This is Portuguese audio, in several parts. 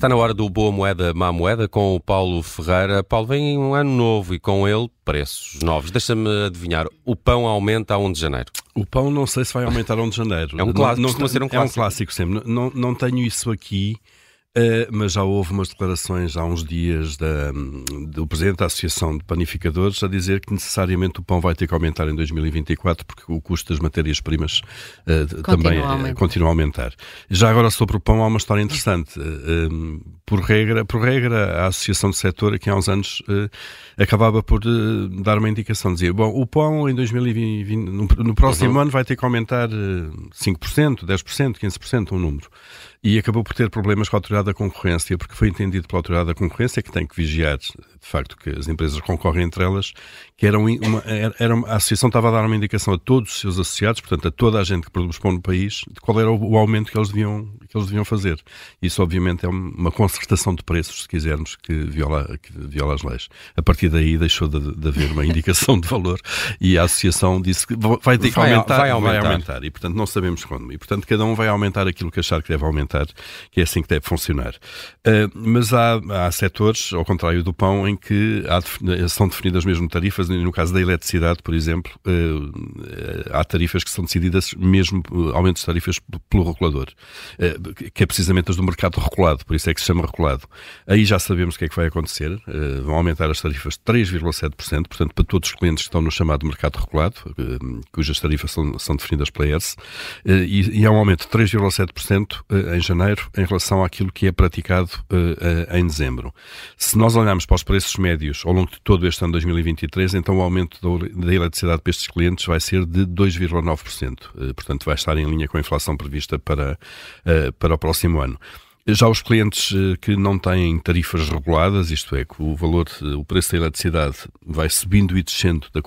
Está na hora do Boa Moeda, Má Moeda com o Paulo Ferreira. Paulo, vem um ano novo e com ele preços novos. Deixa-me adivinhar, o pão aumenta a 1 de janeiro? O pão não sei se vai aumentar a 1 de janeiro. É um clássico, não, não, ser um clássico. É um clássico sempre. Não, não tenho isso aqui. Uh, mas já houve umas declarações há uns dias da, do Presidente da Associação de Panificadores a dizer que necessariamente o pão vai ter que aumentar em 2024 porque o custo das matérias-primas uh, também uh, continua a aumentar. Já agora sobre o pão há uma história interessante. por, regra, por regra, a Associação do Setor aqui há uns anos acabava por dar uma indicação, dizia, bom, o pão em 2020, no, no próximo uhum. ano vai ter que aumentar 5%, 10%, 15%, um número e acabou por ter problemas com a autoridade da concorrência, porque foi entendido pela autoridade da concorrência que tem que vigiar, de facto, que as empresas concorrem entre elas, que era uma, era uma, a associação estava a dar uma indicação a todos os seus associados, portanto, a toda a gente que produz pão no país, de qual era o, aumento que eles deviam que eles deviam fazer. Isso, obviamente, é uma concertação de preços, se quisermos, que viola, que viola as leis. A partir daí deixou de, de haver uma indicação de valor e a associação disse que vai ter que aumentar, vai aumentar, vai aumentar. E, portanto, não sabemos quando. E, portanto, cada um vai aumentar aquilo que achar que deve aumentar, que é assim que deve funcionar. Uh, mas há, há setores, ao contrário do pão, em que há, são definidas mesmo tarifas. No caso da eletricidade, por exemplo, uh, há tarifas que são decididas mesmo, aumentos de tarifas pelo regulador. Que é precisamente as do mercado regulado, por isso é que se chama regulado. Aí já sabemos o que é que vai acontecer. Vão aumentar as tarifas de 3,7%, portanto, para todos os clientes que estão no chamado mercado regulado, cujas tarifas são, são definidas pela ERSE, uh, e, e há um aumento de 3,7% em janeiro em relação àquilo que é praticado em dezembro. Se nós olharmos para os preços médios ao longo de todo este ano 2023, então o aumento da eletricidade para estes clientes vai ser de 2,9%. Portanto, vai estar em linha com a inflação prevista para para o próximo ano. Já os clientes eh, que não têm tarifas reguladas, isto é, que o valor, eh, o preço da eletricidade vai subindo e descendo de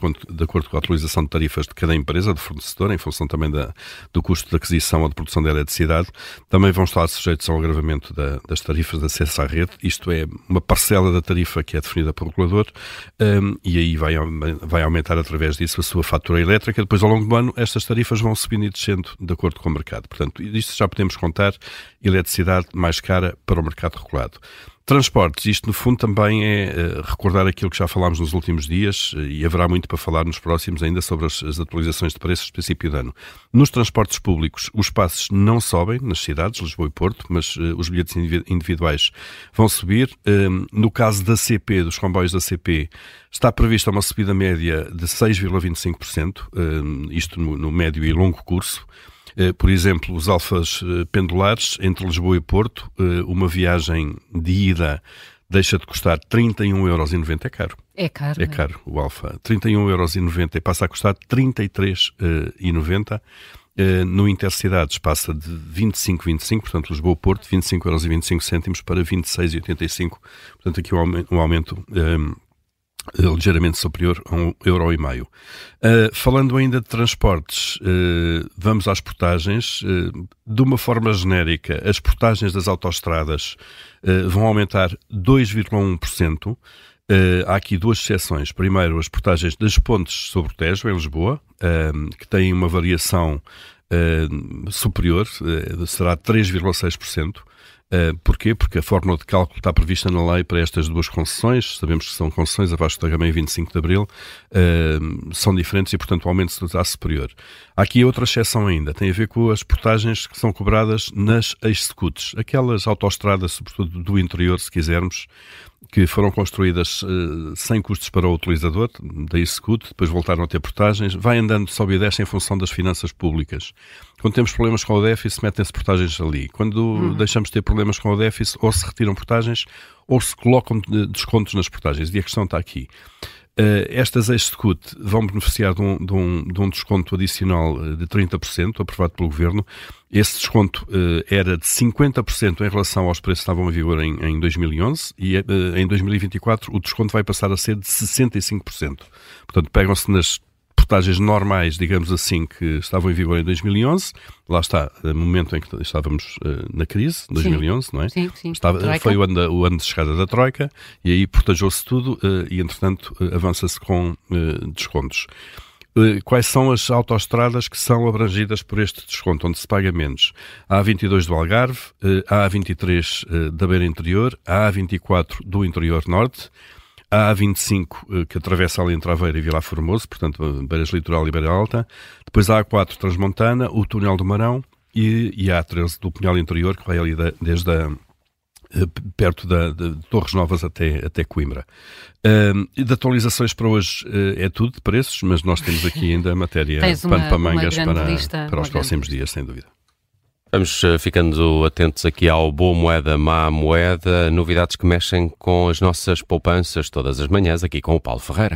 acordo, com a atualização de tarifas de cada empresa, de fornecedor, em função também da, do custo de aquisição ou de produção da eletricidade, também vão estar sujeitos ao agravamento da, das tarifas de acesso à rede, isto é, uma parcela da tarifa que é definida pelo regulador, um, e aí vai, vai aumentar através disso a sua fatura elétrica. Depois, ao longo do ano, estas tarifas vão subindo e descendo de acordo com o mercado. Portanto, isto já podemos contar, eletricidade mais cara para o mercado regulado. Transportes, isto no fundo também é uh, recordar aquilo que já falámos nos últimos dias uh, e haverá muito para falar nos próximos ainda sobre as, atualizações de preços de princípio de ano. Nos transportes públicos, os passos não sobem nas cidades, Lisboa e Porto, mas uh, os bilhetes individuais vão subir. Ehm, no caso da CP, dos comboios da CP, está prevista uma subida média de 6,25%, ehm, isto no médio e longo curso. Eh, por exemplo, os alfas eh, pendulares entre Lisboa e Porto, eh, uma viagem de ida deixa de custar 31,90€. É caro. É caro. É, é? caro o alfa. 31,90€ e passa a custar 33,90€. No Intercidades passa de 25,25, portanto Lisboa-Porto, 25,25€ para 26,85€. Portanto aqui um aumento um, eh, ligeiramente superior a um euro e meio. Uh, falando ainda de transportes, uh, vamos às portagens. Uh, de uma forma genérica, as portagens das autoestradas vão aumentar 2,1%. há aqui duas exceções. Primeiro, as portagens das pontes sobre o Tejo, em Lisboa, que têm uma variação superior, será 3,6%. Uh, porquê? Porque a fórmula de cálculo está prevista na lei para estas duas concessões, sabemos que são concessões abaixo da gama em 25 de Abril, uh, são diferentes e, portanto, o aumento será superior. Há aqui outra exceção ainda, tem a ver com as portagens que são cobradas nas executes, aquelas autoestradas, sobretudo do interior, se quisermos, que foram construídas uh, sem custos para o utilizador, da Execute, depois voltaram a ter portagens, vai andando, sobe e desce em função das finanças públicas. Quando temos problemas com o déficit, metem-se portagens ali. Quando uhum. deixamos de ter problemas com o déficit, ou se retiram portagens, ou se colocam descontos nas portagens. E a questão está aqui. Uh, estas Execute vão beneficiar de um, de, um, de um, desconto adicional eh, de 30%, aprovado pelo Governo. Esse desconto uh, era de 50% em relação aos preços que estavam em vigor em, em 2011 e uh, em 2024 o desconto vai passar a ser de 65%. Portanto, pegam-se nas portagens normais, digamos assim, que estavam em vigor em 2011. Lá está, no momento em que estávamos uh, na crise, 2011, sim. não é? Sim, sim. Estava, foi o ano, o ano de chegada da Troika e aí portajou-se tudo uh, e, entretanto, uh, avança-se com descontos. Quais são as autoestradas que são abrangidas por este desconto, onde se paga menos? A A22 do Algarve, a A23 da Beira Interior, a A24 do Interior Norte, a A25 que atravessa ali entre Aveira e Vila Formoso, portanto, Beiras Litoral e Beira Alta, depois a A4 Transmontana, o Túnel do Marão e, e a A13 do Pinhal Interior, que vai ali da, desde a eh, perto da, de Torres Novas até, até Coimbra. Uh, de atualizações para hoje uh, é tudo de preços, mas nós temos aqui ainda a matéria pano para mangas para, para os próximos dias, sem dúvida. Vamos ficando atentos aqui ao Boa Moeda, Má Moeda, novidades que mexem com as nossas poupanças todas as manhãs aqui com o Paulo Ferreira.